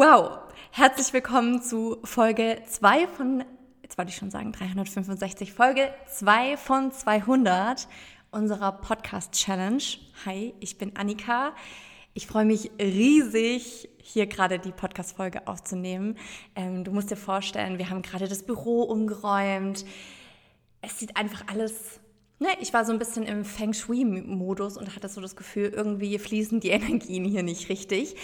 Wow, herzlich willkommen zu Folge 2 von, jetzt wollte ich schon sagen 365, Folge 2 von 200 unserer Podcast Challenge. Hi, ich bin Annika. Ich freue mich riesig, hier gerade die Podcast-Folge aufzunehmen. Ähm, du musst dir vorstellen, wir haben gerade das Büro umgeräumt. Es sieht einfach alles Ne, ich war so ein bisschen im Feng Shui-Modus und hatte so das Gefühl, irgendwie fließen die Energien hier nicht richtig.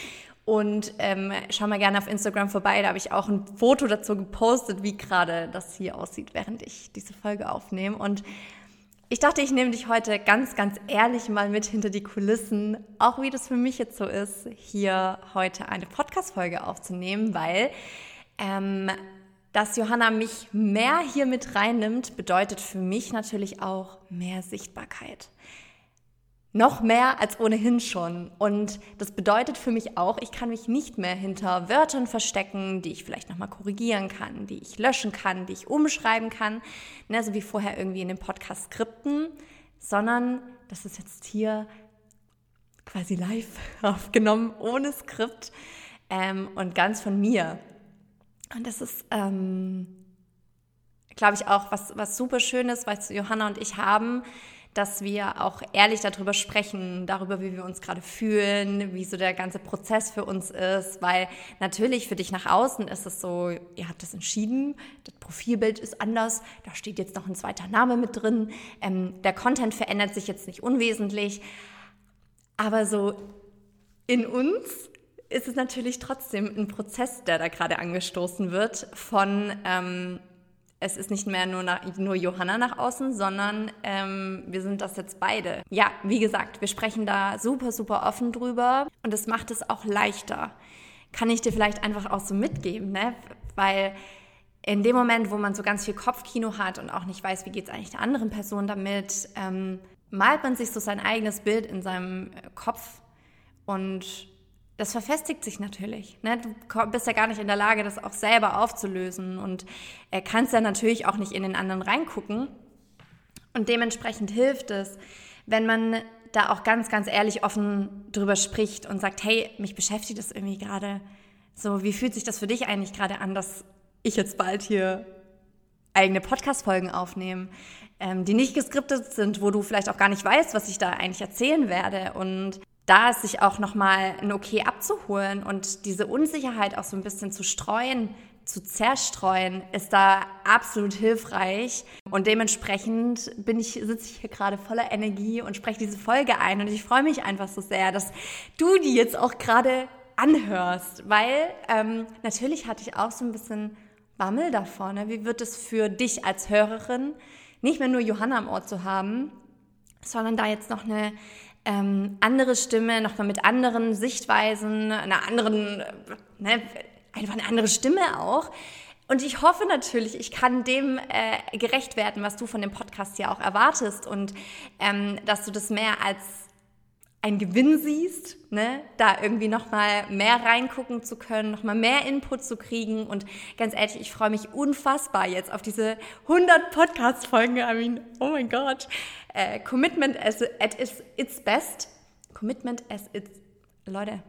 Und ähm, schau mal gerne auf Instagram vorbei, da habe ich auch ein Foto dazu gepostet, wie gerade das hier aussieht, während ich diese Folge aufnehme. Und ich dachte, ich nehme dich heute ganz, ganz ehrlich mal mit hinter die Kulissen, auch wie das für mich jetzt so ist, hier heute eine Podcast-Folge aufzunehmen, weil ähm, dass Johanna mich mehr hier mit reinnimmt, bedeutet für mich natürlich auch mehr Sichtbarkeit. Noch mehr als ohnehin schon. Und das bedeutet für mich auch, ich kann mich nicht mehr hinter Wörtern verstecken, die ich vielleicht nochmal korrigieren kann, die ich löschen kann, die ich umschreiben kann, ne, so wie vorher irgendwie in den Podcast-Skripten, sondern das ist jetzt hier quasi live aufgenommen, ohne Skript ähm, und ganz von mir. Und das ist, ähm, glaube ich, auch was, was super Schönes, was Johanna und ich haben, dass wir auch ehrlich darüber sprechen, darüber, wie wir uns gerade fühlen, wie so der ganze Prozess für uns ist, weil natürlich für dich nach außen ist es so, ihr habt das entschieden, das Profilbild ist anders, da steht jetzt noch ein zweiter Name mit drin, ähm, der Content verändert sich jetzt nicht unwesentlich, aber so in uns ist es natürlich trotzdem ein Prozess, der da gerade angestoßen wird von ähm, es ist nicht mehr nur, nach, nur Johanna nach außen, sondern ähm, wir sind das jetzt beide. Ja, wie gesagt, wir sprechen da super, super offen drüber und es macht es auch leichter. Kann ich dir vielleicht einfach auch so mitgeben, ne? Weil in dem Moment, wo man so ganz viel Kopfkino hat und auch nicht weiß, wie geht es eigentlich der anderen Person damit, ähm, malt man sich so sein eigenes Bild in seinem Kopf und das verfestigt sich natürlich. Ne? Du bist ja gar nicht in der Lage, das auch selber aufzulösen und er kannst ja natürlich auch nicht in den anderen reingucken. Und dementsprechend hilft es, wenn man da auch ganz, ganz ehrlich offen drüber spricht und sagt, hey, mich beschäftigt das irgendwie gerade. So, wie fühlt sich das für dich eigentlich gerade an, dass ich jetzt bald hier eigene Podcast-Folgen aufnehme, ähm, die nicht geskriptet sind, wo du vielleicht auch gar nicht weißt, was ich da eigentlich erzählen werde. Und da ist sich auch nochmal ein Okay abzuholen und diese Unsicherheit auch so ein bisschen zu streuen, zu zerstreuen, ist da absolut hilfreich. Und dementsprechend bin ich, sitze ich hier gerade voller Energie und spreche diese Folge ein. Und ich freue mich einfach so sehr, dass du die jetzt auch gerade anhörst, weil ähm, natürlich hatte ich auch so ein bisschen Bammel davor. Ne? Wie wird es für dich als Hörerin, nicht mehr nur Johanna am Ort zu haben, sondern da jetzt noch eine ähm, andere Stimme, nochmal mit anderen Sichtweisen, einer anderen, ne, einfach eine andere Stimme auch. Und ich hoffe natürlich, ich kann dem äh, gerecht werden, was du von dem Podcast ja auch erwartest und ähm, dass du das mehr als ein Gewinn siehst, ne, da irgendwie noch mal mehr reingucken zu können, noch mal mehr Input zu kriegen und ganz ehrlich, ich freue mich unfassbar jetzt auf diese 100 Podcast Folgen. I mean, oh mein Gott. Äh, Commitment as at its, its best. Commitment as its Leute,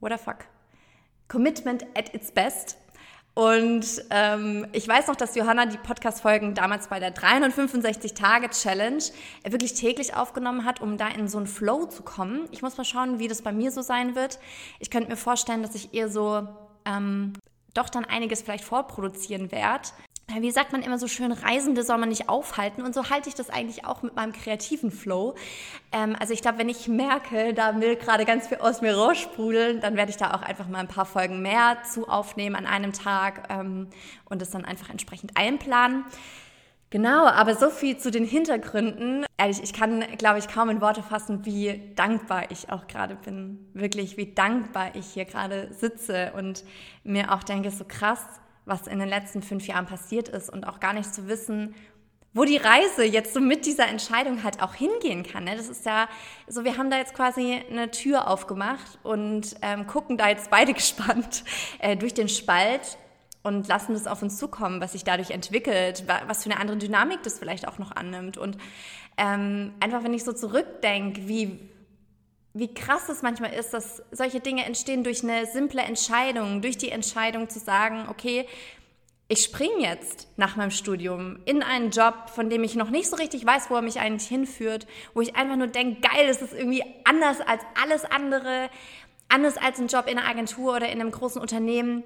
what the fuck? Commitment at its best. Und ähm, ich weiß noch, dass Johanna die Podcast-Folgen damals bei der 365-Tage-Challenge wirklich täglich aufgenommen hat, um da in so einen Flow zu kommen. Ich muss mal schauen, wie das bei mir so sein wird. Ich könnte mir vorstellen, dass ich eher so ähm, doch dann einiges vielleicht vorproduzieren werde wie sagt man immer so schön, Reisende soll man nicht aufhalten. Und so halte ich das eigentlich auch mit meinem kreativen Flow. Ähm, also ich glaube, wenn ich merke, da will gerade ganz viel aus mir raussprudeln, dann werde ich da auch einfach mal ein paar Folgen mehr zu aufnehmen an einem Tag ähm, und es dann einfach entsprechend einplanen. Genau, aber so viel zu den Hintergründen. Ehrlich, ich kann, glaube ich, kaum in Worte fassen, wie dankbar ich auch gerade bin. Wirklich, wie dankbar ich hier gerade sitze und mir auch denke, so krass, was in den letzten fünf Jahren passiert ist und auch gar nicht zu wissen, wo die Reise jetzt so mit dieser Entscheidung halt auch hingehen kann. Ne? Das ist ja so, wir haben da jetzt quasi eine Tür aufgemacht und ähm, gucken da jetzt beide gespannt äh, durch den Spalt und lassen das auf uns zukommen, was sich dadurch entwickelt, was für eine andere Dynamik das vielleicht auch noch annimmt. Und ähm, einfach, wenn ich so zurückdenke, wie wie krass es manchmal ist, dass solche Dinge entstehen durch eine simple Entscheidung, durch die Entscheidung zu sagen, okay, ich springe jetzt nach meinem Studium in einen Job, von dem ich noch nicht so richtig weiß, wo er mich eigentlich hinführt, wo ich einfach nur denke, geil, das ist irgendwie anders als alles andere, anders als ein Job in einer Agentur oder in einem großen Unternehmen.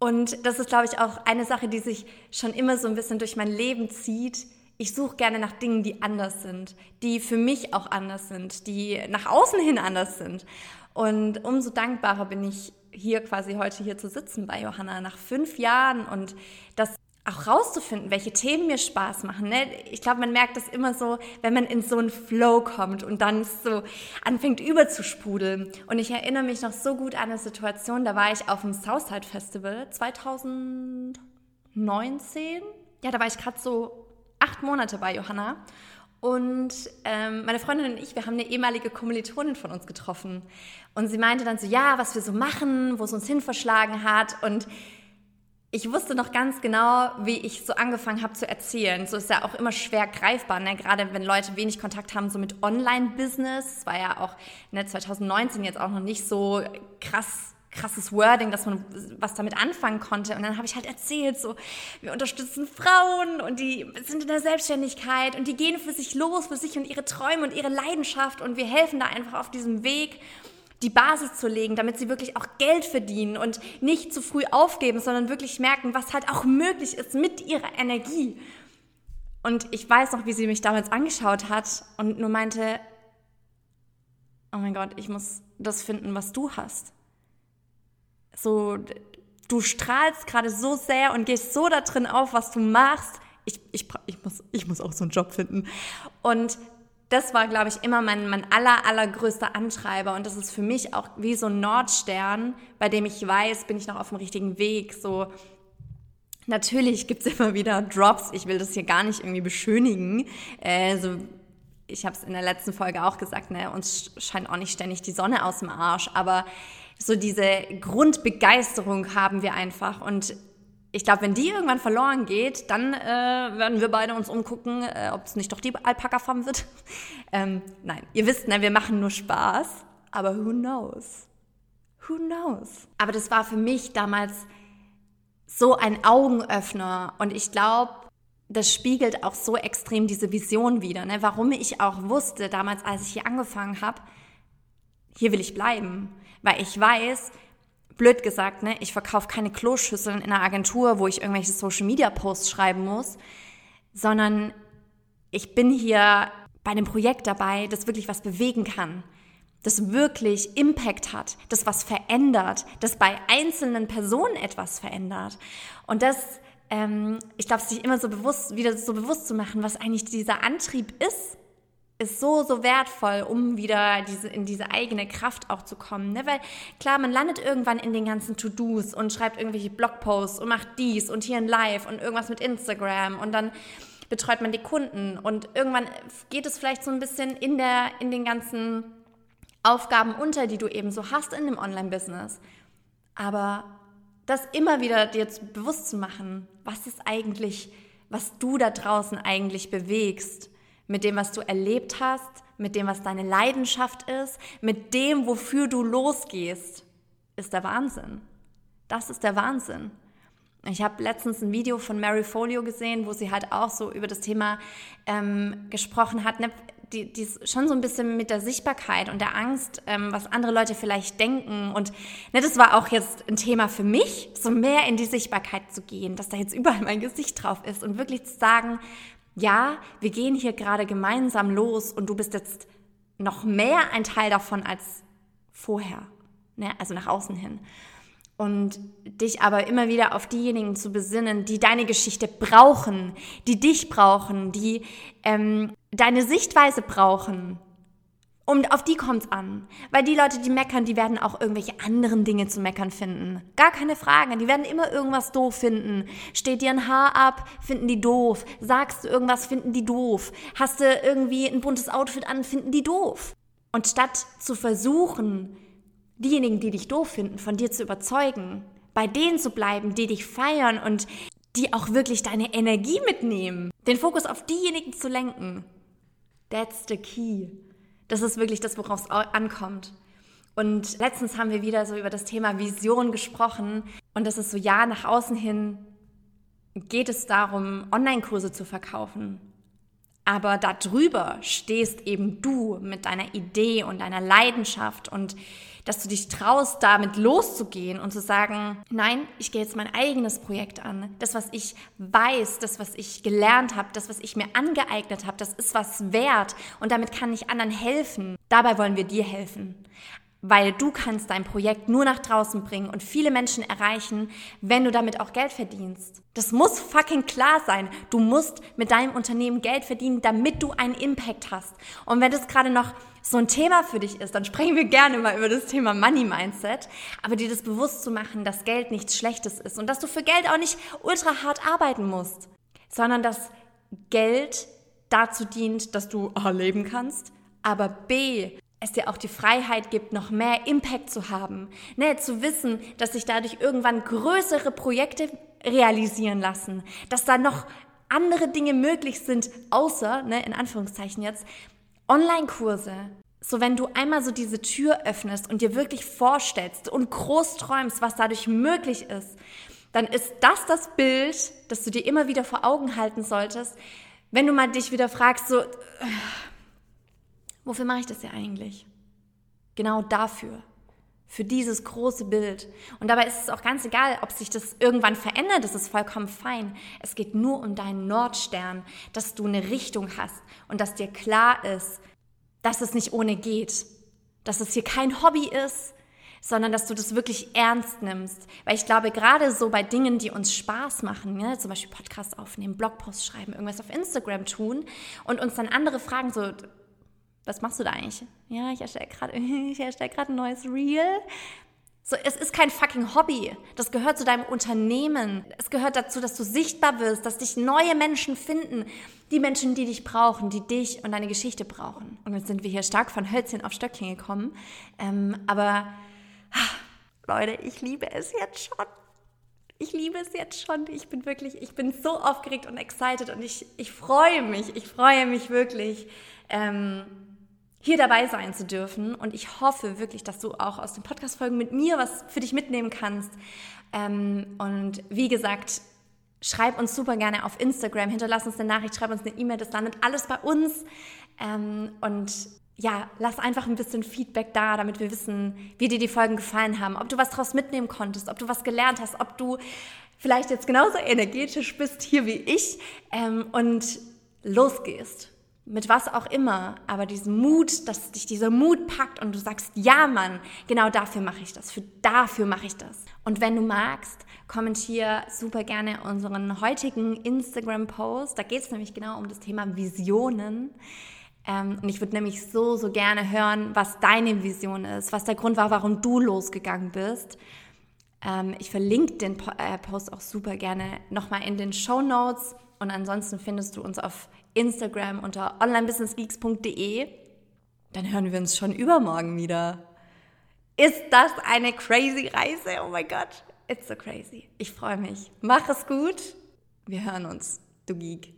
Und das ist, glaube ich, auch eine Sache, die sich schon immer so ein bisschen durch mein Leben zieht. Ich suche gerne nach Dingen, die anders sind, die für mich auch anders sind, die nach außen hin anders sind. Und umso dankbarer bin ich hier quasi heute hier zu sitzen bei Johanna nach fünf Jahren und das auch rauszufinden, welche Themen mir Spaß machen. Ne? Ich glaube, man merkt das immer so, wenn man in so einen Flow kommt und dann so anfängt überzusprudeln. Und ich erinnere mich noch so gut an eine Situation, da war ich auf dem Southside Festival 2019. Ja, da war ich gerade so acht Monate bei Johanna. Und ähm, meine Freundin und ich, wir haben eine ehemalige Kommilitonin von uns getroffen. Und sie meinte dann so, ja, was wir so machen, wo es uns hin verschlagen hat. Und ich wusste noch ganz genau, wie ich so angefangen habe zu erzählen. So ist ja auch immer schwer greifbar, ne? gerade wenn Leute wenig Kontakt haben so mit Online-Business. Es war ja auch ne, 2019 jetzt auch noch nicht so krass krasses Wording, dass man was damit anfangen konnte. Und dann habe ich halt erzählt, so, wir unterstützen Frauen und die sind in der Selbstständigkeit und die gehen für sich los, für sich und ihre Träume und ihre Leidenschaft und wir helfen da einfach auf diesem Weg, die Basis zu legen, damit sie wirklich auch Geld verdienen und nicht zu früh aufgeben, sondern wirklich merken, was halt auch möglich ist mit ihrer Energie. Und ich weiß noch, wie sie mich damals angeschaut hat und nur meinte, oh mein Gott, ich muss das finden, was du hast so, du strahlst gerade so sehr und gehst so da drin auf, was du machst. Ich, ich, ich, muss, ich muss auch so einen Job finden. Und das war, glaube ich, immer mein, mein aller, allergrößter Antreiber. Und das ist für mich auch wie so ein Nordstern, bei dem ich weiß, bin ich noch auf dem richtigen Weg. So, natürlich gibt's immer wieder Drops. Ich will das hier gar nicht irgendwie beschönigen. Äh, so, ich habe es in der letzten Folge auch gesagt, ne, uns scheint auch nicht ständig die Sonne aus dem Arsch. Aber so diese Grundbegeisterung haben wir einfach. Und ich glaube, wenn die irgendwann verloren geht, dann äh, werden wir beide uns umgucken, äh, ob es nicht doch die Alpaka-Farm wird. ähm, nein, ihr wisst, ne, wir machen nur Spaß. Aber who knows? Who knows? Aber das war für mich damals so ein Augenöffner. Und ich glaube, das spiegelt auch so extrem diese Vision wieder. Ne? Warum ich auch wusste, damals, als ich hier angefangen habe, hier will ich bleiben. Weil ich weiß, blöd gesagt, ne, ich verkaufe keine Kloschüsseln in einer Agentur, wo ich irgendwelche Social Media Posts schreiben muss, sondern ich bin hier bei einem Projekt dabei, das wirklich was bewegen kann, das wirklich Impact hat, das was verändert, das bei einzelnen Personen etwas verändert. Und das, ähm, ich glaube, sich immer so bewusst, wieder so bewusst zu machen, was eigentlich dieser Antrieb ist, ist so, so wertvoll, um wieder diese, in diese eigene Kraft auch zu kommen. Ne? Weil klar, man landet irgendwann in den ganzen To-Dos und schreibt irgendwelche Blogposts und macht dies und hier ein Live und irgendwas mit Instagram und dann betreut man die Kunden und irgendwann geht es vielleicht so ein bisschen in, der, in den ganzen Aufgaben unter, die du eben so hast in dem Online-Business. Aber das immer wieder dir bewusst zu machen, was ist eigentlich, was du da draußen eigentlich bewegst mit dem, was du erlebt hast, mit dem, was deine Leidenschaft ist, mit dem, wofür du losgehst, ist der Wahnsinn. Das ist der Wahnsinn. Ich habe letztens ein Video von Mary Folio gesehen, wo sie halt auch so über das Thema ähm, gesprochen hat, ne? die, die schon so ein bisschen mit der Sichtbarkeit und der Angst, ähm, was andere Leute vielleicht denken. Und ne, das war auch jetzt ein Thema für mich, so mehr in die Sichtbarkeit zu gehen, dass da jetzt überall mein Gesicht drauf ist und wirklich zu sagen, ja, wir gehen hier gerade gemeinsam los und du bist jetzt noch mehr ein Teil davon als vorher, ne? also nach außen hin. Und dich aber immer wieder auf diejenigen zu besinnen, die deine Geschichte brauchen, die dich brauchen, die ähm, deine Sichtweise brauchen, und auf die kommt's an. Weil die Leute, die meckern, die werden auch irgendwelche anderen Dinge zu meckern finden. Gar keine Frage. Die werden immer irgendwas doof finden. Steht dir ein Haar ab, finden die doof. Sagst du irgendwas, finden die doof. Hast du irgendwie ein buntes Outfit an, finden die doof. Und statt zu versuchen, diejenigen, die dich doof finden, von dir zu überzeugen, bei denen zu bleiben, die dich feiern und die auch wirklich deine Energie mitnehmen, den Fokus auf diejenigen zu lenken, that's the key. Das ist wirklich das, worauf es ankommt. Und letztens haben wir wieder so über das Thema Vision gesprochen. Und das ist so, ja, nach außen hin geht es darum, Online-Kurse zu verkaufen. Aber darüber stehst eben du mit deiner Idee und deiner Leidenschaft und dass du dich traust, damit loszugehen und zu sagen, nein, ich gehe jetzt mein eigenes Projekt an. Das, was ich weiß, das, was ich gelernt habe, das, was ich mir angeeignet habe, das ist was wert und damit kann ich anderen helfen. Dabei wollen wir dir helfen weil du kannst dein Projekt nur nach draußen bringen und viele Menschen erreichen, wenn du damit auch Geld verdienst. Das muss fucking klar sein. Du musst mit deinem Unternehmen Geld verdienen, damit du einen Impact hast. Und wenn das gerade noch so ein Thema für dich ist, dann sprechen wir gerne mal über das Thema Money Mindset, aber dir das bewusst zu machen, dass Geld nichts Schlechtes ist und dass du für Geld auch nicht ultra hart arbeiten musst, sondern dass Geld dazu dient, dass du A leben kannst, aber B es dir auch die Freiheit gibt, noch mehr Impact zu haben. Ne, zu wissen, dass sich dadurch irgendwann größere Projekte realisieren lassen, dass da noch andere Dinge möglich sind, außer, ne, in Anführungszeichen jetzt, Online-Kurse. So, wenn du einmal so diese Tür öffnest und dir wirklich vorstellst und groß träumst, was dadurch möglich ist, dann ist das das Bild, das du dir immer wieder vor Augen halten solltest, wenn du mal dich wieder fragst, so, Wofür mache ich das ja eigentlich? Genau dafür. Für dieses große Bild. Und dabei ist es auch ganz egal, ob sich das irgendwann verändert, das ist vollkommen fein. Es geht nur um deinen Nordstern, dass du eine Richtung hast und dass dir klar ist, dass es nicht ohne geht. Dass es hier kein Hobby ist, sondern dass du das wirklich ernst nimmst. Weil ich glaube, gerade so bei Dingen, die uns Spaß machen, ne, zum Beispiel Podcast aufnehmen, Blogpost schreiben, irgendwas auf Instagram tun und uns dann andere fragen, so, was machst du da eigentlich? Ja, ich erstelle gerade erstell ein neues Reel. So, es ist kein fucking Hobby. Das gehört zu deinem Unternehmen. Es gehört dazu, dass du sichtbar wirst, dass dich neue Menschen finden. Die Menschen, die dich brauchen, die dich und deine Geschichte brauchen. Und jetzt sind wir hier stark von Hölzchen auf Stöckchen gekommen. Ähm, aber, Leute, ich liebe es jetzt schon. Ich liebe es jetzt schon. Ich bin wirklich, ich bin so aufgeregt und excited und ich, ich freue mich. Ich freue mich wirklich. Ähm, hier dabei sein zu dürfen. Und ich hoffe wirklich, dass du auch aus den Podcast-Folgen mit mir was für dich mitnehmen kannst. Ähm, und wie gesagt, schreib uns super gerne auf Instagram, hinterlass uns eine Nachricht, schreib uns eine E-Mail, das landet alles bei uns. Ähm, und ja, lass einfach ein bisschen Feedback da, damit wir wissen, wie dir die Folgen gefallen haben, ob du was daraus mitnehmen konntest, ob du was gelernt hast, ob du vielleicht jetzt genauso energetisch bist hier wie ich ähm, und losgehst mit was auch immer, aber diesen Mut, dass dich dieser Mut packt und du sagst, ja Mann, genau dafür mache ich das, für dafür mache ich das. Und wenn du magst, kommentier super gerne unseren heutigen Instagram-Post. Da geht es nämlich genau um das Thema Visionen. Ähm, und ich würde nämlich so, so gerne hören, was deine Vision ist, was der Grund war, warum du losgegangen bist. Ähm, ich verlinke den äh, Post auch super gerne nochmal in den Show Notes. Und ansonsten findest du uns auf Instagram unter onlinebusinessgeeks.de. Dann hören wir uns schon übermorgen wieder. Ist das eine crazy Reise? Oh mein Gott, it's so crazy. Ich freue mich. Mach es gut. Wir hören uns, du Geek.